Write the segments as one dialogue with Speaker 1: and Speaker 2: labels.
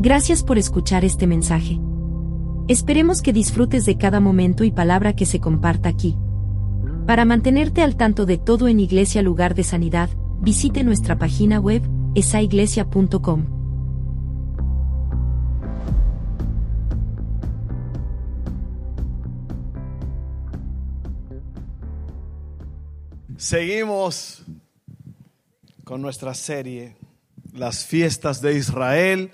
Speaker 1: Gracias por escuchar este mensaje. Esperemos que disfrutes de cada momento y palabra que se comparta aquí. Para mantenerte al tanto de todo en Iglesia Lugar de Sanidad, visite nuestra página web, esaiglesia.com.
Speaker 2: Seguimos con nuestra serie, las fiestas de Israel.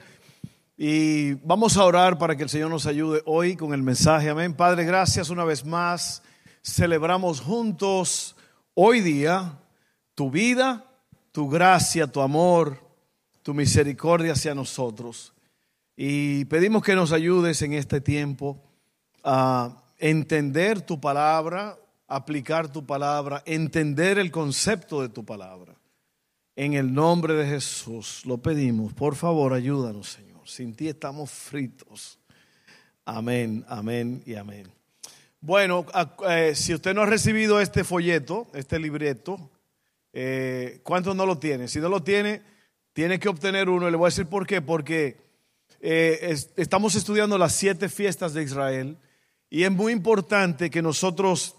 Speaker 2: Y vamos a orar para que el Señor nos ayude hoy con el mensaje. Amén. Padre, gracias una vez más. Celebramos juntos hoy día tu vida, tu gracia, tu amor, tu misericordia hacia nosotros. Y pedimos que nos ayudes en este tiempo a entender tu palabra, aplicar tu palabra, entender el concepto de tu palabra. En el nombre de Jesús lo pedimos. Por favor, ayúdanos, Señor. Sin ti estamos fritos. Amén, amén y amén. Bueno, eh, si usted no ha recibido este folleto, este libreto, eh, ¿cuántos no lo tiene? Si no lo tiene, tiene que obtener uno. Y le voy a decir por qué. Porque eh, estamos estudiando las siete fiestas de Israel y es muy importante que nosotros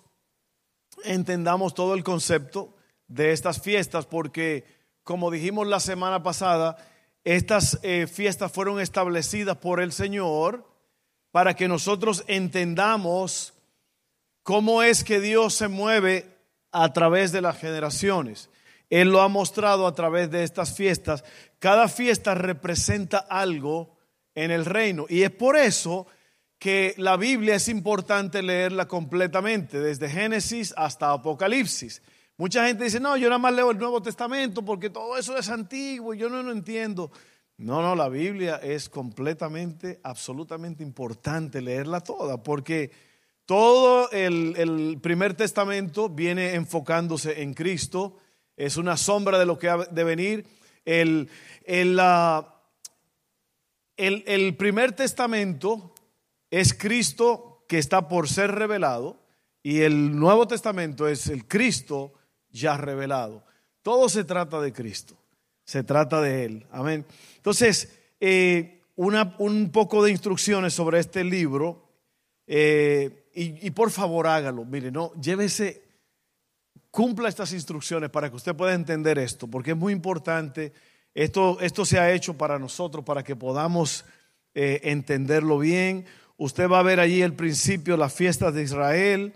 Speaker 2: entendamos todo el concepto de estas fiestas porque, como dijimos la semana pasada, estas eh, fiestas fueron establecidas por el Señor para que nosotros entendamos cómo es que Dios se mueve a través de las generaciones. Él lo ha mostrado a través de estas fiestas. Cada fiesta representa algo en el reino. Y es por eso que la Biblia es importante leerla completamente, desde Génesis hasta Apocalipsis. Mucha gente dice, no, yo nada más leo el Nuevo Testamento porque todo eso es antiguo y yo no lo entiendo. No, no, la Biblia es completamente, absolutamente importante leerla toda porque todo el, primer testamento viene enfocándose en Cristo, es una sombra de lo que ha de venir. El, el, el primer testamento es Cristo que está por ser revelado y el Nuevo Testamento es el Cristo ya revelado. Todo se trata de Cristo, se trata de Él. Amén. Entonces, eh, una, un poco de instrucciones sobre este libro eh, y, por favor hágalo. Mire, no, llévese, cumpla estas instrucciones para que usted pueda entender esto, porque es muy importante. Esto, esto se ha hecho para nosotros, para que podamos eh, entenderlo bien. Usted va a ver allí el principio, las fiestas de Israel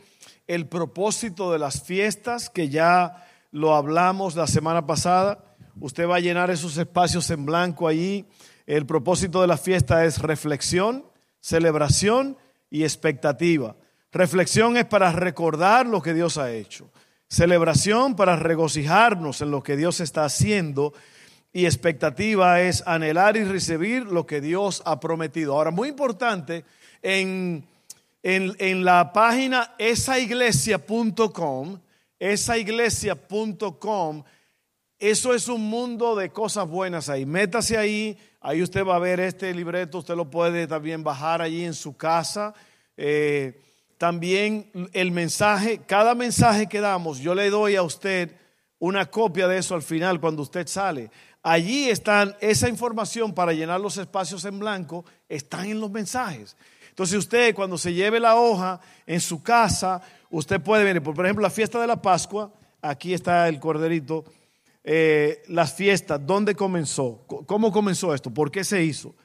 Speaker 2: el propósito de las fiestas, que ya lo hablamos la semana pasada. Usted va a llenar esos espacios en blanco allí. El propósito de la fiesta es reflexión, celebración y expectativa. Reflexión es para recordar lo que Dios ha hecho. Celebración para regocijarnos en lo que Dios está haciendo. Y expectativa es anhelar y recibir lo que Dios ha prometido. Ahora, muy importante, en en, la página esaiglesia.com, esaiglesia.com, eso es un mundo de cosas buenas ahí. Métase ahí, ahí usted va a ver este libreto, usted lo puede también bajar allí en su casa. Eh, también el mensaje, cada mensaje que damos, yo le doy a usted una copia de eso al final cuando usted sale. Allí están esa información para llenar los espacios en blanco, están en los mensajes. Entonces usted cuando se lleve la hoja en su casa, usted puede ver, por ejemplo, la fiesta de la Pascua, aquí está el corderito, eh, las fiestas, ¿dónde comenzó? ¿Cómo comenzó esto? ¿Por qué se hizo?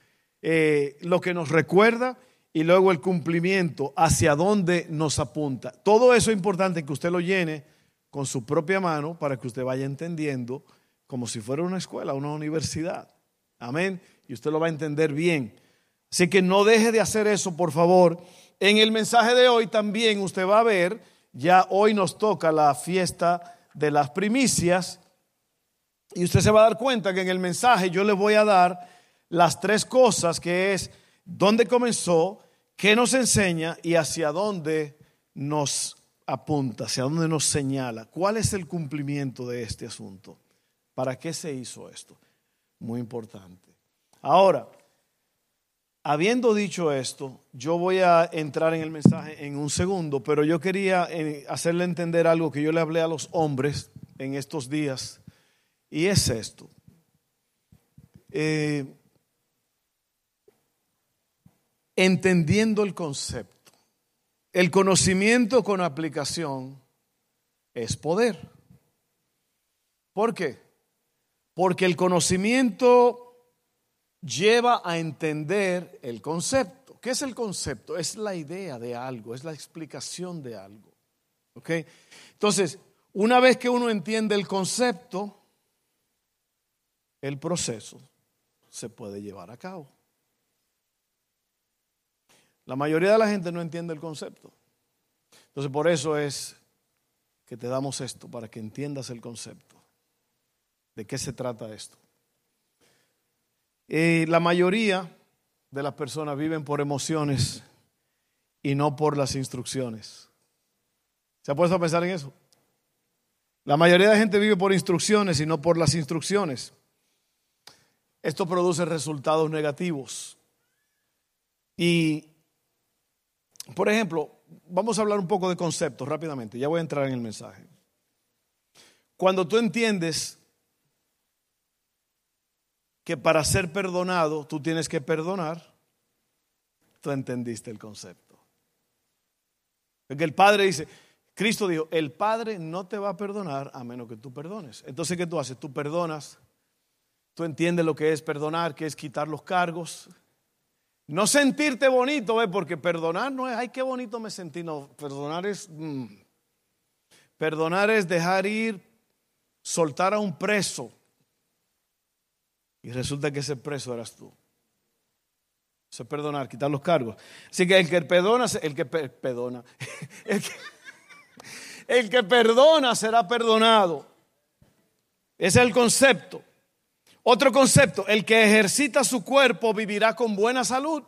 Speaker 2: Eh, lo que nos recuerda y luego el cumplimiento, hacia dónde nos apunta. Todo eso es importante que usted lo llene con su propia mano para que usted vaya entendiendo como si fuera una escuela, una universidad. Amén. Y usted lo va a entender bien. Así que no deje de hacer eso, por favor. En el mensaje de hoy también usted va a ver, ya hoy nos toca la fiesta de las primicias. Y usted se va a dar cuenta que en el mensaje yo le voy a dar las tres cosas que es dónde comenzó, qué nos enseña y hacia dónde nos apunta, hacia dónde nos señala. ¿Cuál es el cumplimiento de este asunto? ¿Para qué se hizo esto? Muy importante. Ahora, Habiendo dicho esto, yo voy a entrar en el mensaje en un segundo, pero yo quería eh, hacerle entender algo que yo le hablé a los hombres en estos días, y es esto. Eh, entendiendo el concepto. El conocimiento con aplicación es poder. ¿Por qué? Porque el conocimiento lleva a entender el concepto. ¿Qué es el concepto? Es la idea de algo, es la explicación de algo. ¿Ok? Entonces, una vez que uno entiende el concepto, el proceso se puede llevar a cabo. La mayoría de la gente no entiende el concepto. Entonces, por eso es que te damos esto, para que entiendas el concepto. ¿De qué se trata esto? Eh, la mayoría de las personas viven por emociones y no por las instrucciones. ¿Se ha puesto a pensar en eso? La mayoría de la gente vive por instrucciones y no por las instrucciones. Esto produce resultados negativos. Y, por ejemplo, vamos a hablar un poco de conceptos rápidamente, ya voy a entrar en el mensaje. Cuando tú entiendes que para ser perdonado tú tienes que perdonar, tú entendiste el concepto. Porque el Padre dice, Cristo dijo, el Padre no te va a perdonar a menos que tú perdones. Entonces, ¿qué tú haces? Tú perdonas, tú entiendes lo que es perdonar, que es quitar los cargos. No sentirte bonito, ¿eh? porque perdonar no es, ay, qué bonito me sentí, no, perdonar es, mm. perdonar es dejar ir, soltar a un preso. Y resulta que ese preso eras tú. Eso es perdonar, quitar los cargos. Así que el que perdona, el que perdona, el que, perdona será perdonado. Ese es el concepto. Otro concepto, el que ejercita su cuerpo vivirá con buena salud.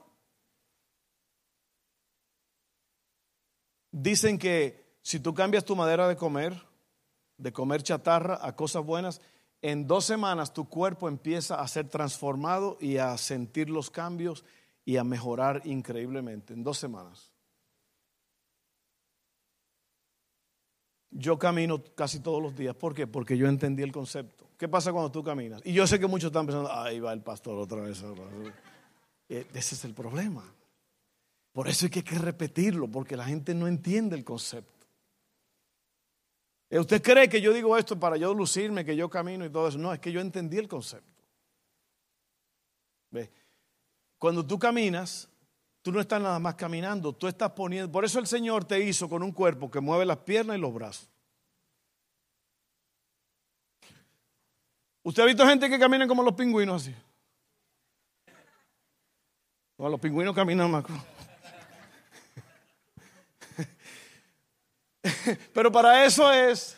Speaker 2: Dicen que si tú cambias tu manera de comer, de comer chatarra a cosas buenas, en dos semanas tu cuerpo empieza a ser transformado y a sentir los cambios y a mejorar increíblemente. En dos semanas. Yo camino casi todos los días. ¿Por qué? Porque yo entendí el concepto. ¿Qué pasa cuando tú caminas? Y yo sé que muchos están pensando, ahí va el pastor otra vez. Eh, ese es el problema. Por eso hay que repetirlo, porque la gente no entiende el concepto. Eh, ¿Usted cree que yo digo esto para yo lucirme, que yo camino y todo eso? No, es que yo entendí el concepto. ¿Ve? Cuando tú caminas, Tú no estás nada más caminando, tú estás poniendo. Por eso el Señor te hizo con un cuerpo que mueve las piernas y los brazos. ¿Usted ha visto gente que camina como los pingüinos así? No, los pingüinos caminan más. Pero para eso es.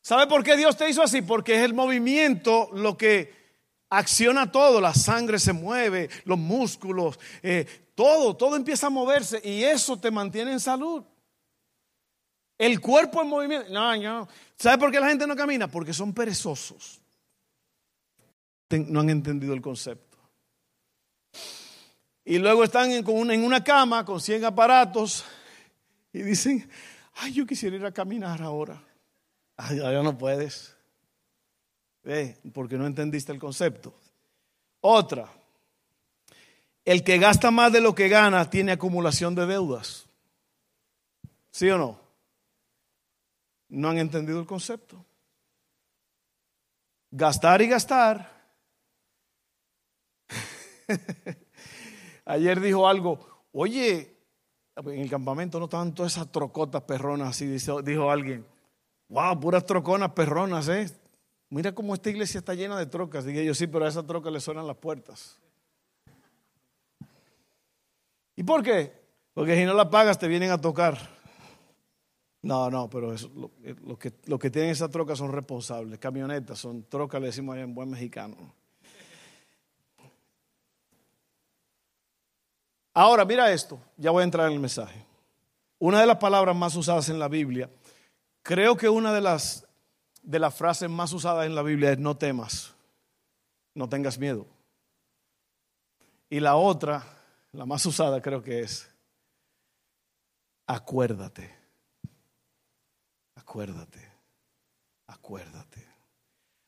Speaker 2: ¿Sabe por qué Dios te hizo así? Porque es el movimiento lo que acciona todo. La sangre se mueve, los músculos, eh, todo, todo empieza a moverse y eso te mantiene en salud. El cuerpo en movimiento. No, no. ¿Sabe por qué la gente no camina? Porque son perezosos. No han entendido el concepto. Y luego están en una cama con 100 aparatos y dicen, ay, yo quisiera ir a caminar ahora. Ay, ya no puedes. Ve, porque no entendiste el concepto. Otra, el que gasta más de lo que gana tiene acumulación de deudas. ¿Sí o no? No han entendido el concepto. Gastar y gastar. Ayer dijo algo, oye, en el campamento no estaban todas esas trocotas perronas así, dijo alguien. Wow, puras troconas perronas, ¿eh? Mira cómo esta iglesia está llena de trocas. Dije yo, sí, pero a esa troca le suenan las puertas. ¿Y por qué? Porque si no la pagas te vienen a tocar. No, no, pero lo, que, lo que tienen esas trocas son responsables, camionetas, son trocas, le decimos en buen mexicano. Ahora, mira esto, ya voy a entrar en el mensaje. Una de las palabras más usadas en la Biblia, creo que una de las, de las frases más usadas en la Biblia es no temas, no tengas miedo. Y la otra la más usada creo que es, acuérdate, acuérdate, acuérdate,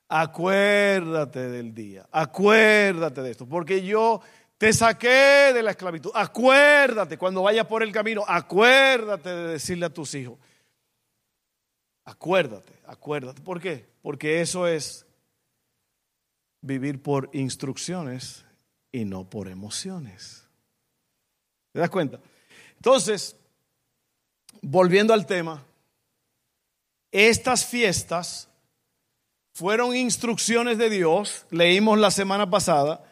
Speaker 2: acuérdate del día, acuérdate de esto, porque yo te saqué de la esclavitud. Acuérdate, cuando vayas por el camino, acuérdate de decirle a tus hijos. Acuérdate, acuérdate. ¿Por qué? Porque eso es vivir por instrucciones y no por emociones. ¿Te das cuenta? Entonces, volviendo al tema, estas fiestas fueron instrucciones de Dios, leímos la semana pasada,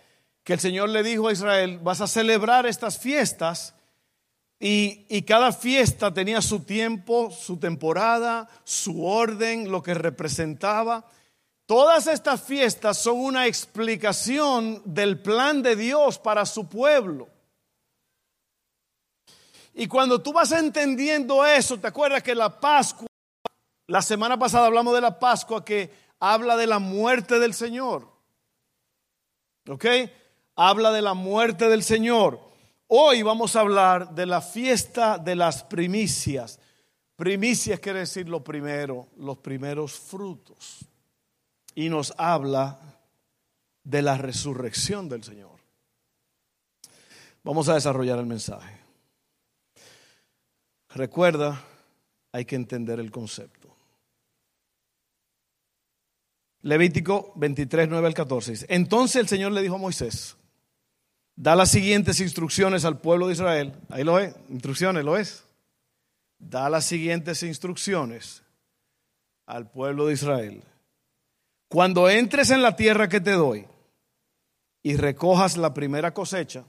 Speaker 2: que el Señor le dijo a Israel, vas a celebrar estas fiestas y, y, cada fiesta tenía su tiempo, su temporada, su orden, lo que representaba. Todas estas fiestas son una explicación del plan de Dios para su pueblo. Y cuando tú vas entendiendo eso, te acuerdas que la Pascua, la semana pasada hablamos de la Pascua que habla de la muerte del Señor. ¿Ok? Habla de la muerte del Señor. Hoy vamos a hablar de la fiesta de las primicias. Primicias quiere decir lo primero, los primeros frutos y nos habla de la resurrección del Señor. Vamos a desarrollar el mensaje. Recuerda, hay que entender el concepto. Levítico 23, 9 al 14. Entonces el Señor le dijo a Moisés, da las siguientes instrucciones al pueblo de Israel. Ahí lo es, instrucciones, lo es. Da las siguientes instrucciones al pueblo de Israel. Cuando entres en la tierra que te doy y recojas la primera cosecha,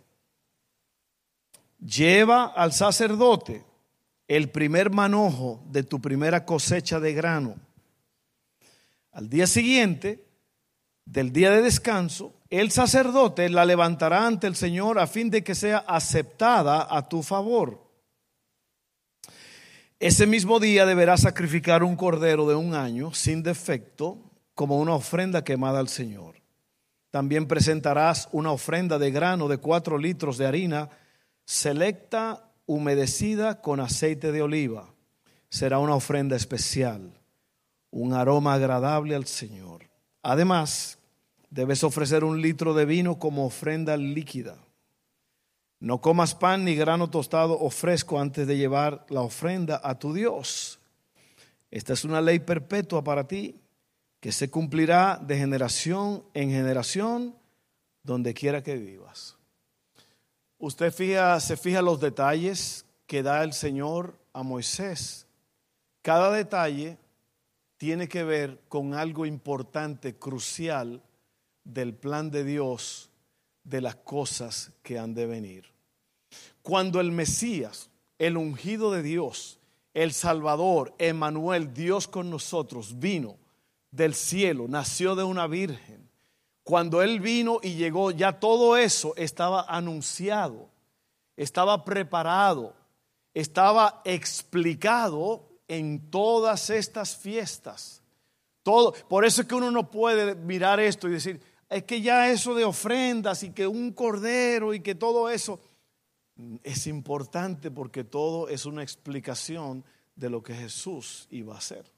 Speaker 2: lleva al sacerdote el primer manojo de tu primera cosecha de grano. Al día siguiente del día de descanso, el sacerdote la levantará ante el Señor a fin de que sea aceptada a tu favor. Ese mismo día deberás sacrificar un cordero de un año sin defecto como una ofrenda quemada al Señor. También presentarás una ofrenda de grano de cuatro litros de harina selecta, humedecida con aceite de oliva. Será una ofrenda especial, un aroma agradable al Señor. Además, debes ofrecer un litro de vino como ofrenda líquida. No comas pan ni grano tostado o fresco antes de llevar la ofrenda a tu Dios. Esta es una ley perpetua para ti que se cumplirá de generación en generación donde quiera que vivas. Usted fija, se fija los detalles que da el Señor a Moisés. Cada detalle tiene que ver con algo importante, crucial del plan de Dios, de las cosas que han de venir. Cuando el Mesías, el ungido de Dios, el Salvador, Emanuel, Dios con nosotros, vino, del cielo, nació de una virgen. Cuando Él vino y llegó, ya todo eso estaba anunciado, estaba preparado, estaba explicado en todas estas fiestas. Todo, por eso es que uno no puede mirar esto y decir, es que ya eso de ofrendas y que un cordero y que todo eso es importante porque todo es una explicación de lo que Jesús iba a hacer.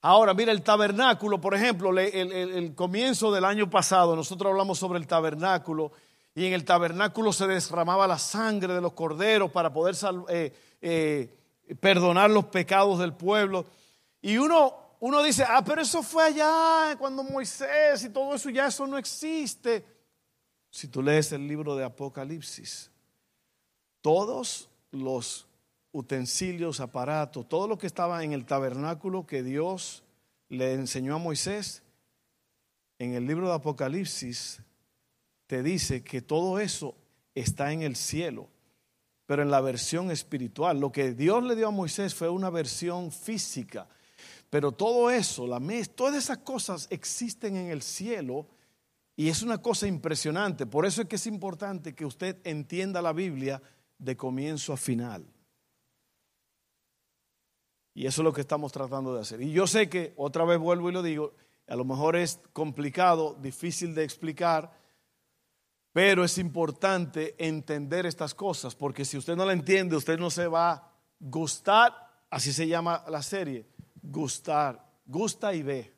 Speaker 2: Ahora, mira, el tabernáculo, por ejemplo, el, comienzo del año pasado, nosotros hablamos sobre el tabernáculo y en el tabernáculo se derramaba la sangre de los corderos para poder eh, eh, perdonar los pecados del pueblo. Y uno, uno dice, ah, pero eso fue allá cuando Moisés y todo eso, ya eso no existe. Si tú lees el libro de Apocalipsis, todos los utensilios, aparatos, todo lo que estaba en el tabernáculo que Dios le enseñó a Moisés, en el libro de Apocalipsis te dice que todo eso está en el cielo, pero en la versión espiritual. Lo que Dios le dio a Moisés fue una versión física, pero todo eso, la todas esas cosas existen en el cielo y es una cosa impresionante. Por eso es que es importante que usted entienda la Biblia de comienzo a final. Y eso es lo que estamos tratando de hacer. Y yo sé que, otra vez vuelvo y lo digo, a lo mejor es complicado, difícil de explicar, pero es importante entender estas cosas, porque si usted no la entiende, usted no se va a gustar, así se llama la serie, gustar, gusta y ve.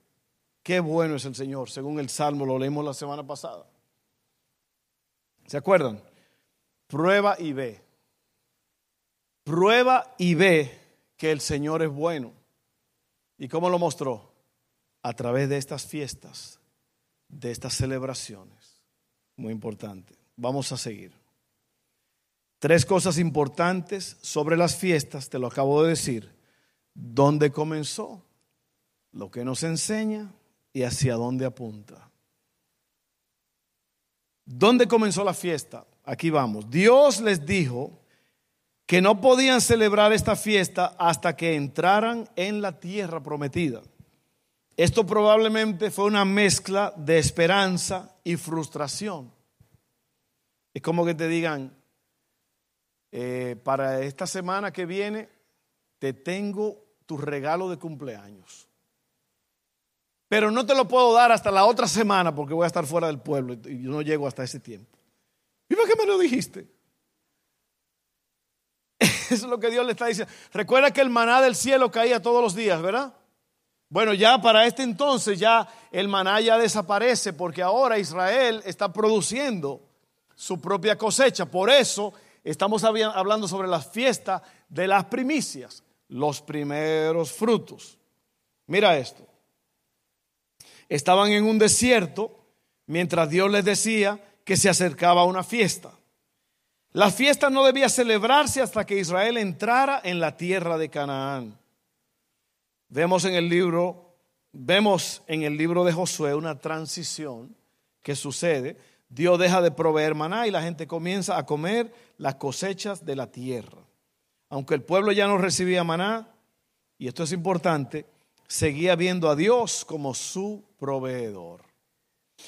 Speaker 2: Qué bueno es el Señor, según el Salmo, lo leímos la semana pasada. ¿Se acuerdan? Prueba y ve. Prueba y ve que el Señor es bueno. ¿Y cómo lo mostró? A través de estas fiestas, de estas celebraciones. Muy importante. Vamos a seguir. Tres cosas importantes sobre las fiestas, te lo acabo de decir. ¿Dónde comenzó? Lo que nos enseña y hacia dónde apunta. ¿Dónde comenzó la fiesta? Aquí vamos. Dios les dijo que no podían celebrar esta fiesta hasta que entraran en la tierra prometida. Esto probablemente fue una mezcla de esperanza y frustración. Es como que te digan, eh, para esta semana que viene te tengo tu regalo de cumpleaños. Pero no te lo puedo dar hasta la otra semana porque voy a estar fuera del pueblo y yo no llego hasta ese tiempo. ¿Y por qué me lo dijiste? Eso es lo que Dios le está diciendo. Recuerda que el maná del cielo caía todos los días, ¿verdad? Bueno, ya para este entonces ya el maná ya desaparece porque ahora Israel está produciendo su propia cosecha. Por eso estamos hablando sobre la fiesta de las primicias, los primeros frutos. Mira esto. Estaban en un desierto mientras Dios les decía que se acercaba una fiesta. La fiesta no debía celebrarse hasta que Israel entrara en la tierra de Canaán. Vemos en el libro, vemos en el libro de Josué una transición que sucede. Dios deja de proveer maná y la gente comienza a comer las cosechas de la tierra. Aunque el pueblo ya no recibía maná, y esto es importante, seguía viendo a Dios como su proveedor.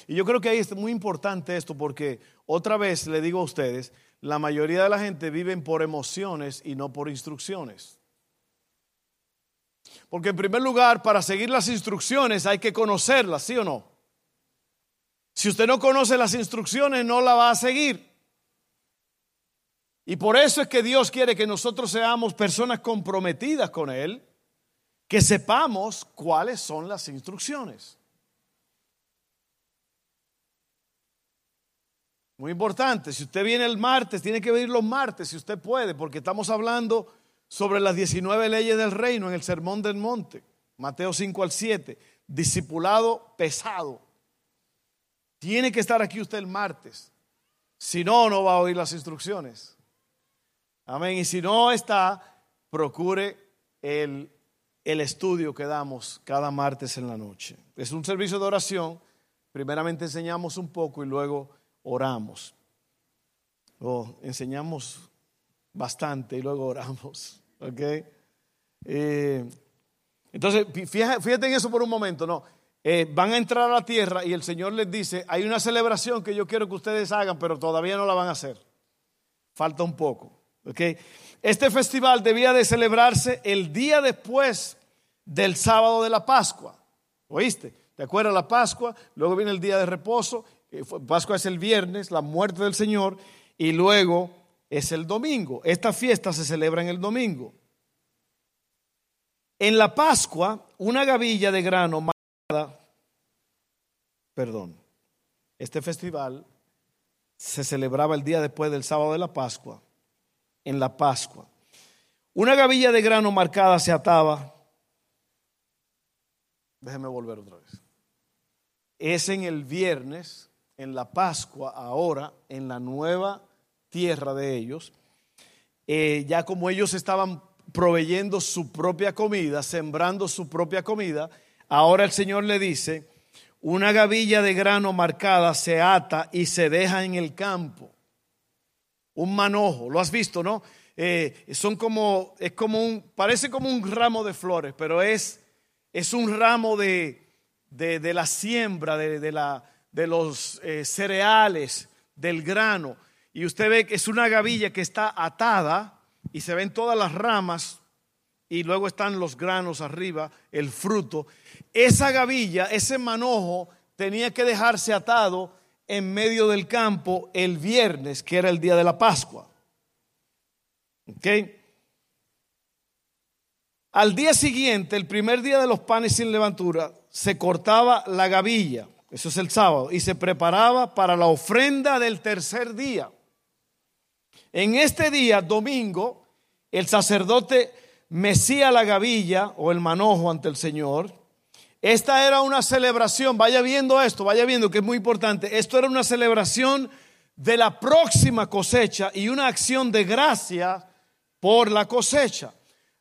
Speaker 2: Y yo creo que ahí es muy importante esto porque otra vez le digo a ustedes, la mayoría de la gente viven por emociones y no por instrucciones. Porque en primer lugar, para seguir las instrucciones hay que conocerlas, ¿sí o no? Si usted no conoce las instrucciones, no la va a seguir. Y por eso es que Dios quiere que nosotros seamos personas comprometidas con Él, que sepamos cuáles son las instrucciones. Muy importante, si usted viene el martes, tiene que venir los martes, si usted puede, porque estamos hablando sobre las 19 leyes del reino en el Sermón del Monte, Mateo 5 al 7, discipulado pesado. Tiene que estar aquí usted el martes, si no, no va a oír las instrucciones. Amén. Y si no está, procure el, el estudio que damos cada martes en la noche. Es un servicio de oración. Primeramente enseñamos un poco y luego oramos. O enseñamos bastante y luego oramos. ¿Ok? Eh, entonces, fíjate, en eso por un momento, ¿no? Eh, van a entrar a la tierra y el Señor les dice, hay una celebración que yo quiero que ustedes hagan, pero todavía no la van a hacer. Falta un poco. ¿Ok? Este festival debía de celebrarse el día después del sábado de la Pascua. ¿Oíste? ¿Te acuerdas la Pascua? Luego viene el día de reposo eh, Pascua es el viernes, la muerte del Señor, y luego es el domingo. Esta fiesta se celebra en el domingo. En la Pascua, una gavilla de grano marcada, perdón, este festival se celebraba el día después del sábado de la Pascua, en la Pascua. Una gavilla de grano marcada se ataba. Déjeme volver otra vez. Es en el viernes en la Pascua, ahora en la nueva tierra de ellos, eh, ya como ellos estaban proveyendo su propia comida, sembrando su propia comida, ahora el Señor le dice, una gavilla de grano marcada se ata y se deja en el campo. Un manojo, lo has visto, ¿no? Eh, son como, es como un, parece como un ramo de flores, pero es, es un ramo de, de, la siembra, de, de la, de los eh, cereales, del grano, y usted ve que es una gavilla que está atada y se ven todas las ramas y luego están los granos arriba, el fruto. Esa gavilla, ese manojo, tenía que dejarse atado en medio del campo el viernes, que era el día de la Pascua. ¿Ok? Al día siguiente, el primer día de los panes sin levantura, se cortaba la gavilla eso es el sábado, y se preparaba para la ofrenda del tercer día. En este día, domingo, el sacerdote mecía la gavilla o el manojo ante el Señor. Esta era una celebración, vaya viendo esto, vaya viendo que es muy importante. Esto era una celebración de la próxima cosecha y una acción de gracia por la cosecha.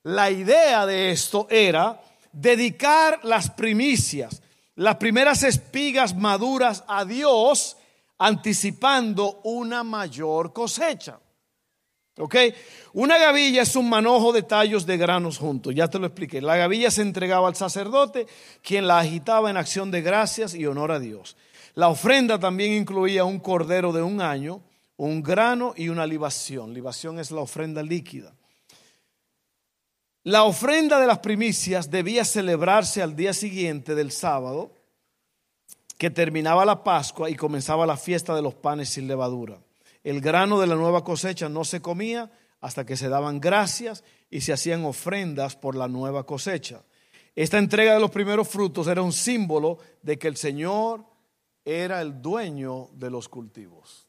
Speaker 2: La idea de esto era dedicar las primicias, las primeras espigas maduras a Dios, anticipando una mayor cosecha. ¿Ok? Una gavilla es un manojo de tallos de granos juntos, ya te lo expliqué. La gavilla se entregaba al sacerdote, quien la agitaba en acción de gracias y honor a Dios. La ofrenda también incluía un cordero de un año, un grano y una libación. Libación es la ofrenda líquida. La ofrenda de las primicias debía celebrarse al día siguiente del sábado, que terminaba la Pascua y comenzaba la fiesta de los panes sin levadura. El grano de la nueva cosecha no se comía hasta que se daban gracias y se hacían ofrendas por la nueva cosecha. Esta entrega de los primeros frutos era un símbolo de que el Señor era el dueño de los cultivos.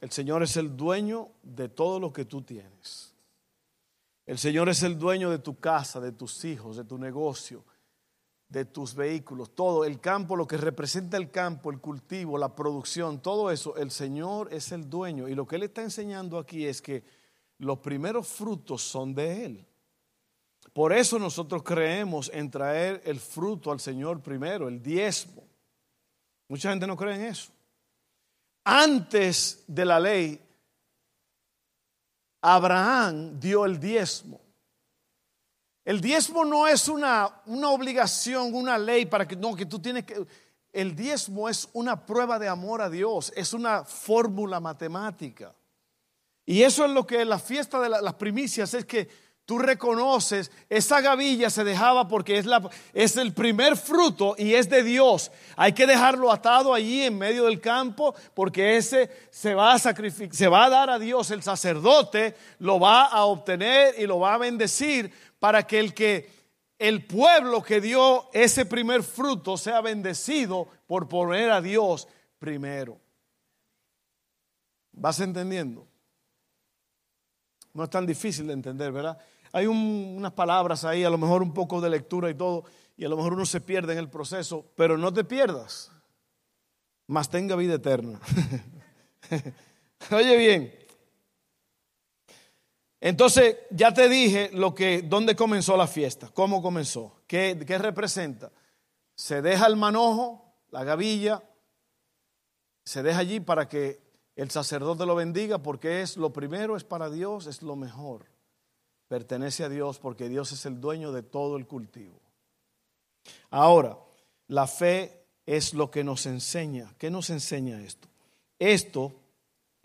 Speaker 2: El Señor es el dueño de todo lo que tú tienes. El Señor es el dueño de tu casa, de tus hijos, de tu negocio, de tus vehículos, todo el campo, lo que representa el campo, el cultivo, la producción, todo eso, el Señor es el dueño. Y lo que Él está enseñando aquí es que los primeros frutos son de Él. Por eso nosotros creemos en traer el fruto al Señor primero, el diezmo. Mucha gente no cree en eso. Antes de la ley, Abraham dio el diezmo. El diezmo no es una, una obligación, una ley para que no, que tú tienes que... El diezmo es una prueba de amor a Dios, es una fórmula matemática. Y eso es lo que la fiesta de las primicias es que tú reconoces, esa gavilla se dejaba porque es, la, es el primer fruto y es de Dios. Hay que dejarlo atado allí en medio del campo porque ese se va a sacrificar, se va a dar a Dios. El sacerdote lo va a obtener y lo va a bendecir para que el que el pueblo que dio ese primer fruto sea bendecido por poner a Dios primero. ¿Vas entendiendo? No es tan difícil de entender, ¿verdad? hay unas palabras ahí, a lo mejor un poco de lectura y todo, y a lo mejor uno se pierde en el proceso, pero no te pierdas, más tenga vida eterna. Oye bien, entonces ya te dije lo que, dónde comenzó la fiesta, cómo comenzó, qué, qué representa. Se deja el manojo, la gavilla, se deja allí para que el sacerdote lo bendiga porque es lo primero, es para Dios, es lo mejor pertenece a Dios porque Dios es el dueño de todo el cultivo. Ahora, la fe es lo que nos enseña. ¿Qué nos enseña esto? Esto,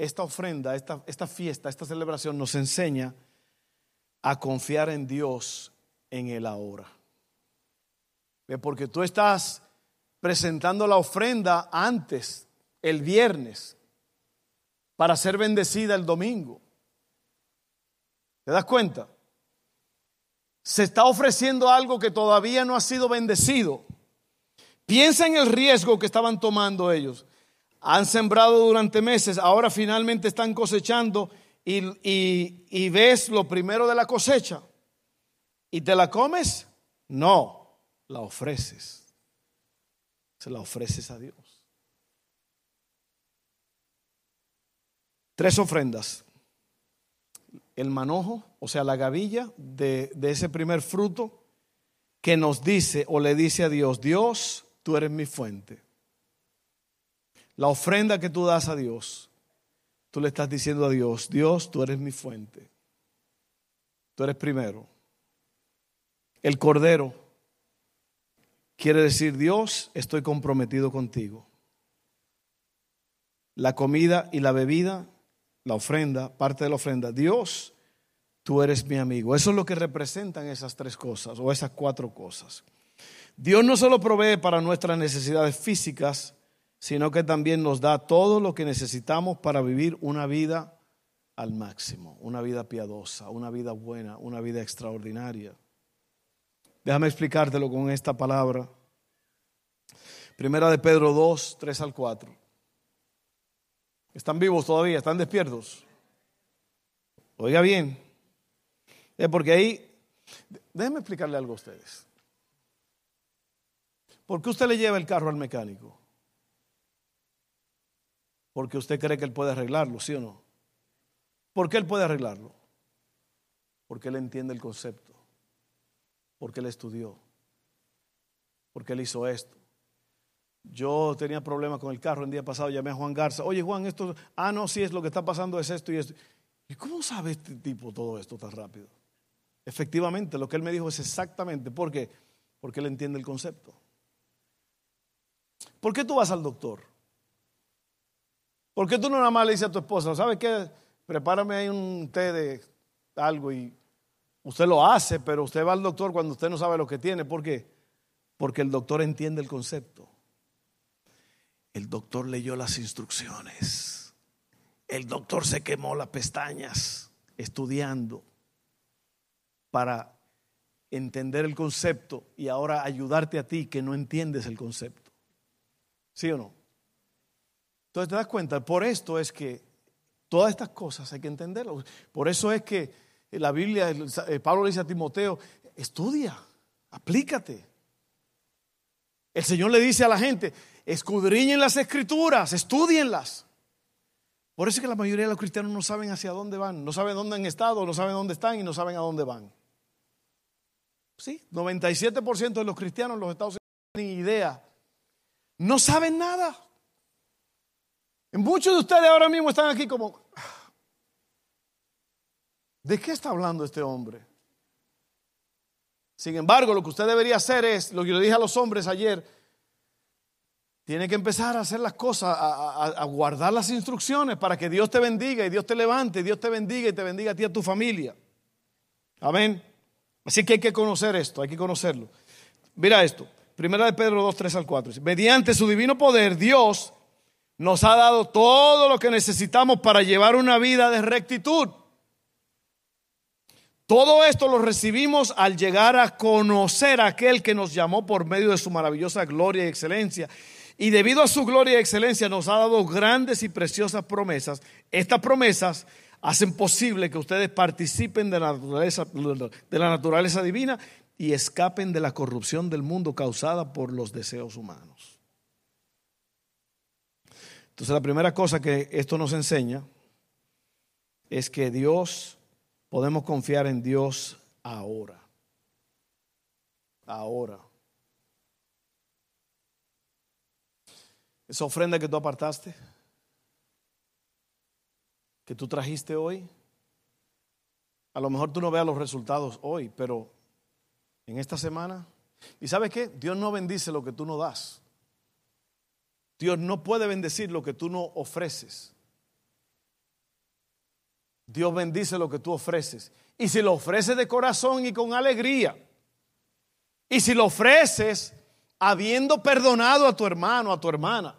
Speaker 2: esta ofrenda, esta, esta fiesta, esta celebración nos enseña a confiar en Dios en el ahora. Porque tú estás presentando la ofrenda antes, el viernes, para ser bendecida el domingo. ¿Te das cuenta? Se está ofreciendo algo que todavía no ha sido bendecido. Piensa en el riesgo que estaban tomando ellos. Han sembrado durante meses, ahora finalmente están cosechando y, y ves lo primero de la cosecha. ¿Y te la comes? No, la ofreces. Se la ofreces a Dios. Tres ofrendas el manojo, o sea, la gavilla de, ese primer fruto que nos dice o le dice a Dios, Dios, tú eres mi fuente. La ofrenda que tú das a Dios, tú le estás diciendo a Dios, Dios, tú eres mi fuente. Tú eres primero. El cordero quiere decir, Dios, estoy comprometido contigo. La comida y la bebida la ofrenda, parte de la ofrenda, Dios, tú eres mi amigo. Eso es lo que representan esas tres cosas o esas cuatro cosas. Dios no solo provee para nuestras necesidades físicas, sino que también nos da todo lo que necesitamos para vivir una vida al máximo, una vida piadosa, una vida buena, una vida extraordinaria. Déjame explicártelo con esta palabra. Primera de Pedro 2, 3 al 4. ¿Están vivos todavía? ¿Están despiertos? Oiga bien. Es porque ahí, déjenme explicarle algo a ustedes. ¿Por qué usted le lleva el carro al mecánico? Porque usted cree que él puede arreglarlo, ¿sí o no? ¿Por qué él puede arreglarlo? Porque él entiende el concepto. Porque él estudió. Porque él hizo esto. Yo tenía problemas con el carro el día pasado, llamé a Juan Garza. Oye, Juan, esto, ah, no, sí, es lo que está pasando es esto y esto. ¿Y cómo sabe este tipo todo esto tan rápido? Efectivamente, lo que él me dijo es exactamente. ¿Por qué? Porque él entiende el concepto. ¿Por qué tú vas al doctor? ¿Por qué tú no nada más le dices a tu esposa, ¿sabes qué? Prepárame ahí un té de algo y usted lo hace, pero usted va al doctor cuando usted no sabe lo que tiene. ¿Por qué? Porque el doctor entiende el concepto. El doctor leyó las instrucciones. El doctor se quemó las pestañas estudiando para entender el concepto y ahora ayudarte a ti que no entiendes el concepto. ¿Sí o no? Entonces te das cuenta, por esto es que todas estas cosas hay que entenderlas. Por eso es que la Biblia, eh, Pablo le dice a Timoteo, estudia, aplícate. El Señor le dice a la gente, escudriñen las escrituras, estudienlas. Por eso es que la mayoría de los cristianos no saben hacia dónde van, no saben dónde han estado, no saben dónde están y no saben a dónde van. Sí, 97% de los cristianos en los Estados Unidos no tienen idea. No saben nada. Muchos de ustedes ahora mismo están aquí como, ¿de qué está hablando este hombre? Sin embargo, lo que usted debería hacer es, lo que le dije a los hombres ayer, tiene que empezar a hacer las cosas, a, guardar las instrucciones para que Dios te bendiga y Dios te levante, y Dios te bendiga y te bendiga a ti y a tu familia. Amén. Así que hay que conocer esto, hay que conocerlo. Mira esto, primera de Pedro 2, 3 al 4. Mediante su divino poder, Dios nos ha dado todo lo que necesitamos para llevar una vida de rectitud. Todo esto lo recibimos al llegar a conocer a aquel que nos llamó por medio de su maravillosa gloria y excelencia. Y debido a su gloria y excelencia nos ha dado grandes y preciosas promesas. Estas promesas hacen posible que ustedes participen de la naturaleza, divina y escapen de la corrupción del mundo causada por los deseos humanos. Entonces la primera cosa que esto nos enseña es que Dios Podemos confiar en Dios ahora. Ahora. Esa ofrenda que tú apartaste, que tú trajiste hoy, a lo mejor tú no veas los resultados hoy, pero en esta semana, ¿y sabes qué? Dios no bendice lo que tú no das. Dios no puede bendecir lo que tú no ofreces. Dios bendice lo que tú ofreces. Y si lo ofreces de corazón y con alegría, y si lo ofreces habiendo perdonado a tu hermano, a tu hermana,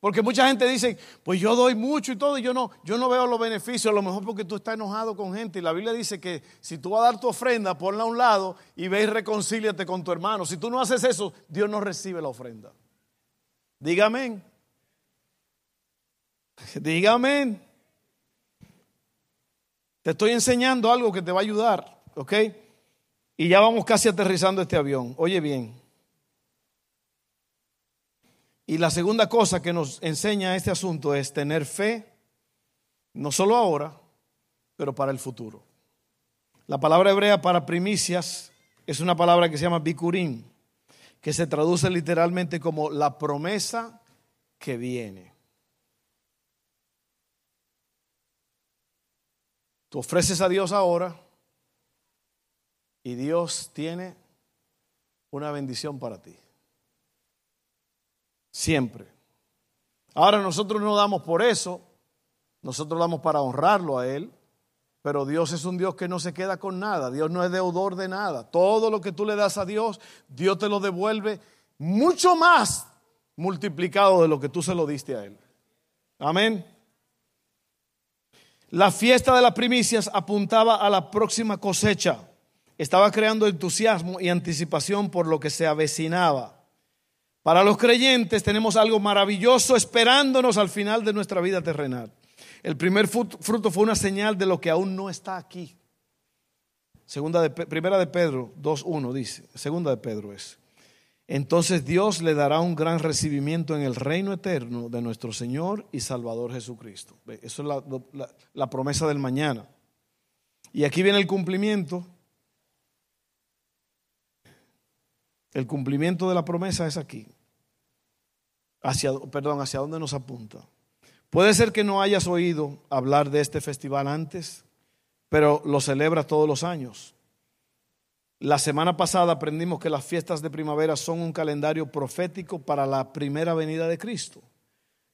Speaker 2: porque mucha gente dice, pues yo doy mucho y todo, y yo no, yo no veo los beneficios, a lo mejor porque tú estás enojado con gente. Y la Biblia dice que si tú vas a dar tu ofrenda, ponla a un lado y ve y reconcíliate con tu hermano. Si tú no haces eso, Dios no recibe la ofrenda. Dígame. Dígame. Te estoy enseñando algo que te va a ayudar, ¿ok? Y ya vamos casi aterrizando este avión. Oye bien. Y la segunda cosa que nos enseña este asunto es tener fe, no solo ahora, pero para el futuro. La palabra hebrea para primicias es una palabra que se llama bikurim, que se traduce literalmente como la promesa que viene. Tú ofreces a Dios ahora y Dios tiene una bendición para ti. Siempre. Ahora nosotros no damos por eso, nosotros damos para honrarlo a Él, pero Dios es un Dios que no se queda con nada, Dios no es deudor de nada. Todo lo que tú le das a Dios, Dios te lo devuelve mucho más multiplicado de lo que tú se lo diste a Él. Amén. La fiesta de las primicias apuntaba a la próxima cosecha. Estaba creando entusiasmo y anticipación por lo que se avecinaba. Para los creyentes tenemos algo maravilloso esperándonos al final de nuestra vida terrenal. El primer fruto fue una señal de lo que aún no está aquí. Segunda de, primera de Pedro 2.1 dice, segunda de Pedro es. Entonces Dios le dará un gran recibimiento en el reino eterno de nuestro Señor y Salvador Jesucristo. Eso es la promesa del mañana. Y aquí viene el cumplimiento. El cumplimiento de la promesa es aquí. Hacia, perdón, hacia dónde nos apunta. Puede ser que no hayas oído hablar de este festival antes, pero lo celebras todos los años. La semana pasada aprendimos que las fiestas de primavera son un calendario profético para la primera venida de Cristo.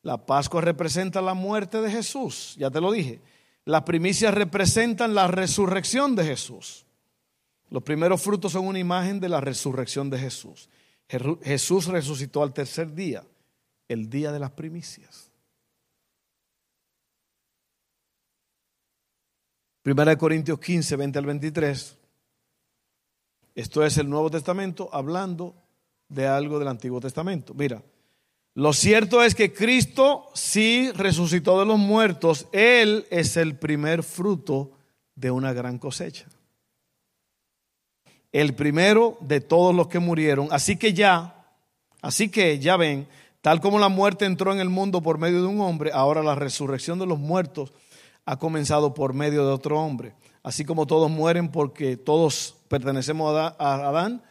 Speaker 2: La Pascua representa la muerte de Jesús, ya te lo dije. Las primicias representan la resurrección de Jesús. Los primeros frutos son una imagen de la resurrección de Jesús. Jesús resucitó al tercer día, el día de las primicias. Primera de Corintios 15, 20 al 23. Esto es el Nuevo Testamento hablando de algo del Antiguo Testamento. Mira, lo cierto es que Cristo sí resucitó de los muertos. Él es el primer fruto de una gran cosecha. El primero de todos los que murieron. Así que ya, así que ya ven, tal como la muerte entró en el mundo por medio de un hombre, ahora la resurrección de los muertos ha comenzado por medio de otro hombre. Así como todos mueren porque todos pertenecemos a Adán,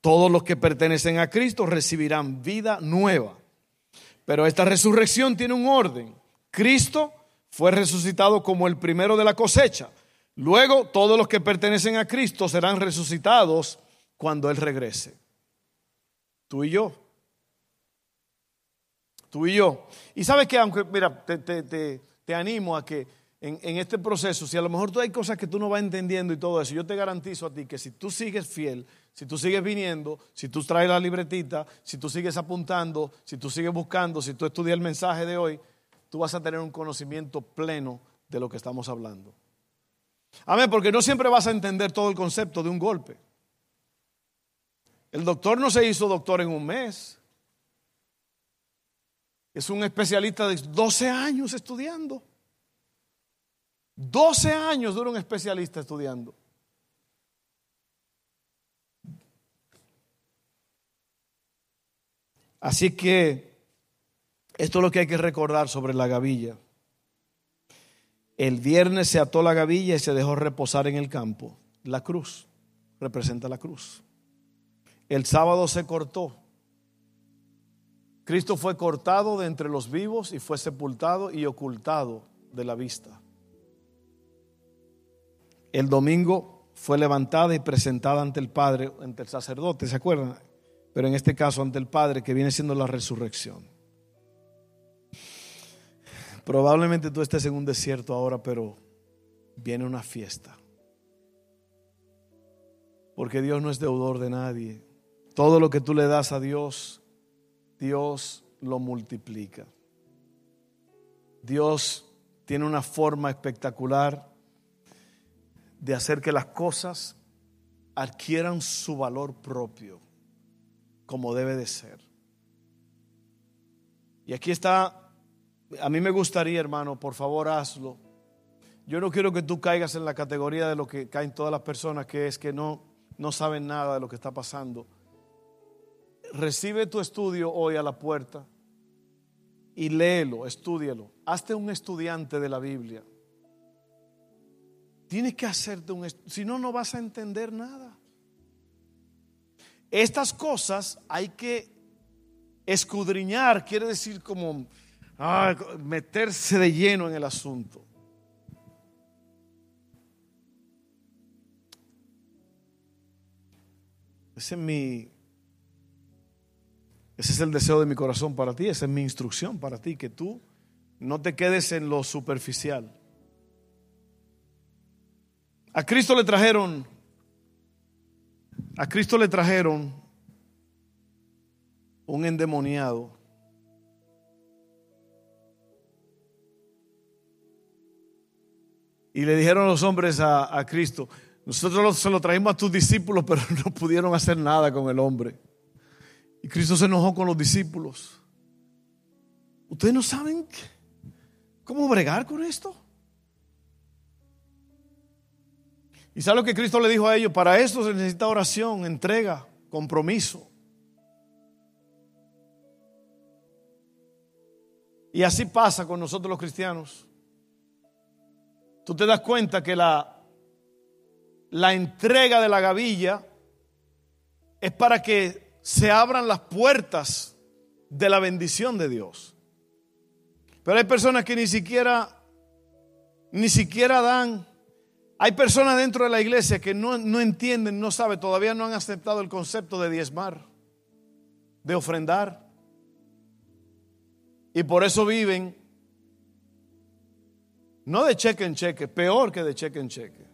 Speaker 2: todos los que pertenecen a Cristo recibirán vida nueva. Pero esta resurrección tiene un orden. Cristo fue resucitado como el primero de la cosecha. Luego todos los que pertenecen a Cristo serán resucitados cuando Él regrese. Tú y yo. Tú y yo. Y sabes que, aunque, mira, te, animo a que en, este proceso, si a lo mejor tú hay cosas que tú no vas entendiendo y todo eso, yo te garantizo a ti que si tú sigues fiel, si tú sigues viniendo, si tú traes la libretita, si tú sigues apuntando, si tú sigues buscando, si tú estudias el mensaje de hoy, tú vas a tener un conocimiento pleno de lo que estamos hablando. Amén, porque no siempre vas a entender todo el concepto de un golpe. El doctor no se hizo doctor en un mes. Es un especialista de 12 años estudiando. 12 años dura un especialista estudiando. Así que esto es lo que hay que recordar sobre la gavilla. El viernes se ató la gavilla y se dejó reposar en el campo. La cruz representa la cruz. El sábado se cortó. Cristo fue cortado de entre los vivos y fue sepultado y ocultado de la vista. El domingo fue levantada y presentada ante el Padre, ante el sacerdote, ¿se acuerdan? pero en este caso ante el Padre, que viene siendo la resurrección. Probablemente tú estés en un desierto ahora, pero viene una fiesta. Porque Dios no es deudor de nadie. Todo lo que tú le das a Dios, Dios lo multiplica. Dios tiene una forma espectacular de hacer que las cosas adquieran su valor propio como debe de ser. Y aquí está, a mí me gustaría, hermano, por favor hazlo. Yo no quiero que tú caigas en la categoría de lo que caen todas las personas, que es que no, no saben nada de lo que está pasando. Recibe tu estudio hoy a la puerta y léelo, estúdialo. Hazte un estudiante de la Biblia. Tienes que hacerte un si no, no vas a entender nada. Estas cosas hay que escudriñar, quiere decir como ah, meterse de lleno en el asunto. Ese es mi ese es el deseo de mi corazón para ti, esa es mi instrucción para ti, que tú no te quedes en lo superficial. A Cristo le trajeron a Cristo le trajeron un endemoniado. Y le dijeron los hombres a, Cristo, nosotros se lo trajimos a tus discípulos, pero no pudieron hacer nada con el hombre. Y Cristo se enojó con los discípulos. ¿Ustedes no saben cómo bregar con esto? ¿Y sabe lo que Cristo le dijo a ellos? Para esto se necesita oración, entrega, compromiso. Y así pasa con nosotros los cristianos. Tú te das cuenta que la, la entrega de la gavilla es para que se abran las puertas de la bendición de Dios. Pero hay personas que ni siquiera, ni siquiera dan hay personas dentro de la iglesia que no, entienden, no saben, todavía no han aceptado el concepto de diezmar, de ofrendar. Y por eso viven, no de cheque en cheque, peor que de cheque en cheque.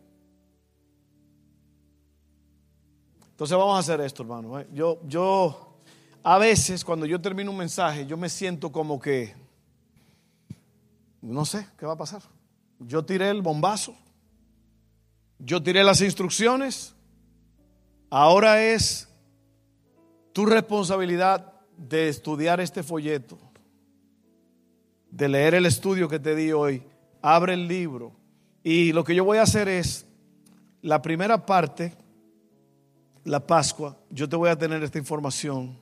Speaker 2: Entonces vamos a hacer esto, hermano. ¿eh? Yo, yo, a veces cuando yo termino un mensaje, yo me siento como que, no sé, ¿qué va a pasar? Yo tiré el bombazo yo tiré las instrucciones. Ahora es tu responsabilidad de estudiar este folleto, de leer el estudio que te di hoy. Abre el libro. Y lo que yo voy a hacer es, la primera parte, la Pascua, yo te voy a tener esta información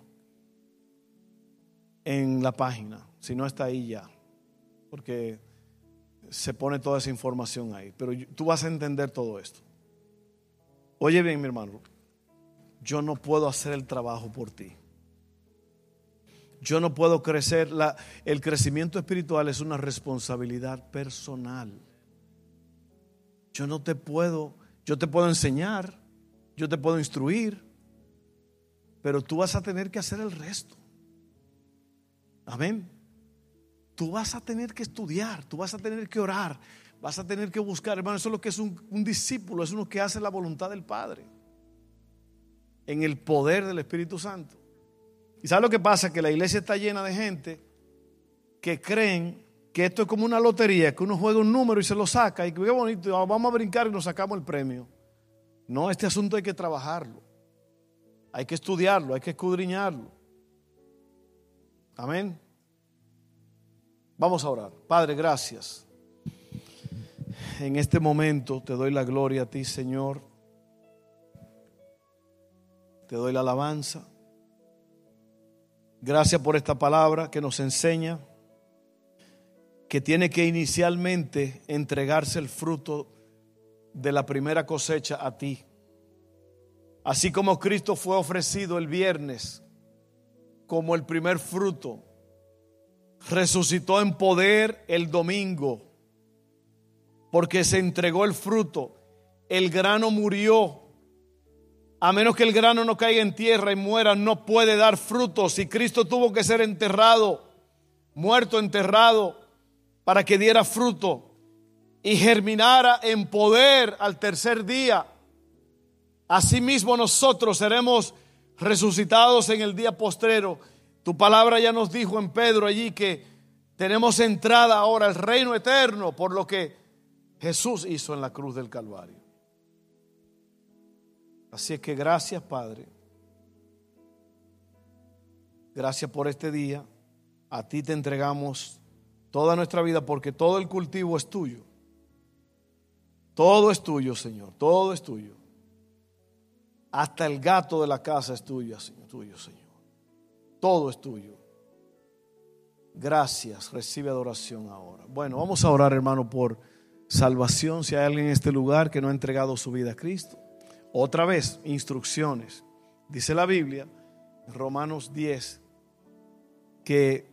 Speaker 2: en la página, si no está ahí ya, porque se pone toda esa información ahí. Pero tú vas a entender todo esto. Oye bien, mi hermano, yo no puedo hacer el trabajo por ti. Yo no puedo crecer. La, el crecimiento espiritual es una responsabilidad personal. Yo no te puedo, yo te puedo enseñar, yo te puedo instruir, pero tú vas a tener que hacer el resto. Amén. Tú vas a tener que estudiar, tú vas a tener que orar, vas a tener que buscar, hermano, eso es lo que es un, discípulo, es uno que hace la voluntad del Padre, en el poder del Espíritu Santo. ¿Y sabes lo que pasa? Que la iglesia está llena de gente que creen que esto es como una lotería, que uno juega un número y se lo saca, y que qué bonito, vamos a brincar y nos sacamos el premio. No, este asunto hay que trabajarlo, hay que estudiarlo, hay que escudriñarlo. Amén. Vamos a orar. Padre, gracias. En este momento te doy la gloria a ti, Señor. Te doy la alabanza. Gracias por esta palabra que nos enseña que tiene que inicialmente entregarse el fruto de la primera cosecha a ti. Así como Cristo fue ofrecido el viernes como el primer fruto resucitó en poder el domingo, porque se entregó el fruto. El grano murió. A menos que el grano no caiga en tierra y muera, no puede dar frutos. Si Cristo tuvo que ser enterrado, muerto, enterrado, para que diera fruto y germinara en poder al tercer día. Asimismo nosotros seremos resucitados en el día postrero tu palabra ya nos dijo en Pedro allí que tenemos entrada ahora al reino eterno por lo que Jesús hizo en la cruz del Calvario. Así es que gracias Padre. Gracias por este día. A ti te entregamos toda nuestra vida porque todo el cultivo es tuyo. Todo es tuyo, Señor. Todo es tuyo. Hasta el gato de la casa es tuyo, tuyo, Señor. Todo es tuyo. Gracias, recibe adoración ahora. Bueno, vamos a orar, hermano, por salvación. Si hay alguien en este lugar que no ha entregado su vida a Cristo. Otra vez, instrucciones. Dice la Biblia, Romanos 10, que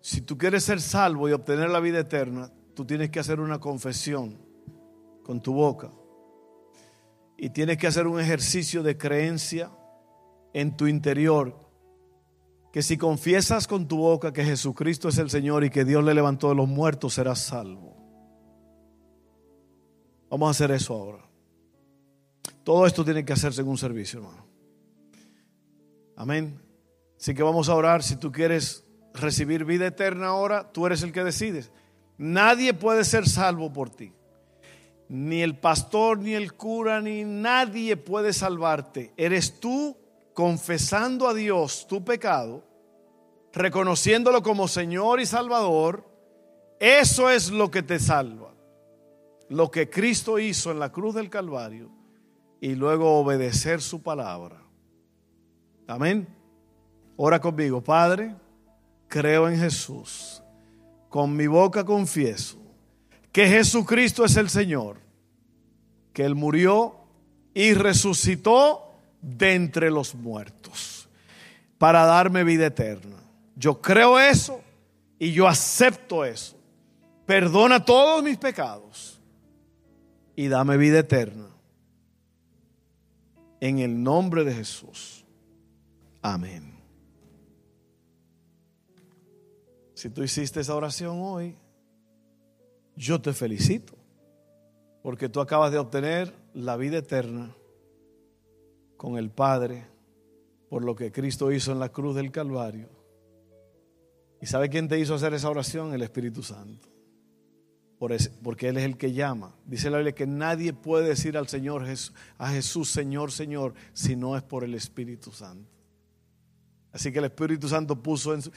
Speaker 2: si tú quieres ser salvo y obtener la vida eterna, tú tienes que hacer una confesión con tu boca. Y tienes que hacer un ejercicio de creencia en tu interior que si confiesas con tu boca que Jesucristo es el Señor y que Dios le levantó de los muertos, serás salvo. Vamos a hacer eso ahora. Todo esto tiene que hacerse en un servicio, hermano. Amén. Así que vamos a orar. Si tú quieres recibir vida eterna ahora, tú eres el que decides. Nadie puede ser salvo por ti. Ni el pastor, ni el cura, ni nadie puede salvarte. Eres tú confesando a Dios tu pecado, reconociéndolo como Señor y Salvador, eso es lo que te salva. Lo que Cristo hizo en la cruz del Calvario y luego obedecer su palabra. Amén. Ora conmigo, Padre, creo en Jesús. Con mi boca confieso que Jesucristo es el Señor, que Él murió y resucitó de entre los muertos para darme vida eterna. Yo creo eso y yo acepto eso. Perdona todos mis pecados y dame vida eterna. En el nombre de Jesús. Amén. Si tú hiciste esa oración hoy, yo te felicito, porque tú acabas de obtener la vida eterna con el Padre por lo que Cristo hizo en la cruz del Calvario. ¿Y sabe quién te hizo hacer esa oración? El Espíritu Santo. Por porque Él es el que llama. Dice la Biblia que nadie puede decir al Señor, a Jesús, Señor, Señor, si no es por el Espíritu Santo. Así que el Espíritu Santo puso en su...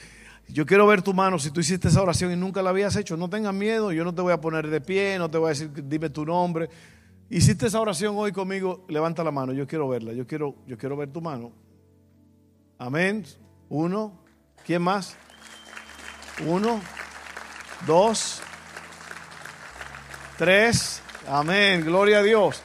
Speaker 2: Yo quiero ver tu mano si tú hiciste esa oración y nunca la habías hecho. No tengas miedo, yo no te voy a poner de pie, no te voy a decir, dime tu nombre. Hiciste esa oración hoy conmigo, levanta la mano, yo quiero verla, yo quiero, yo quiero ver tu mano. Amén. Uno, ¿quién más? Uno, dos, tres. Amén, gloria a Dios.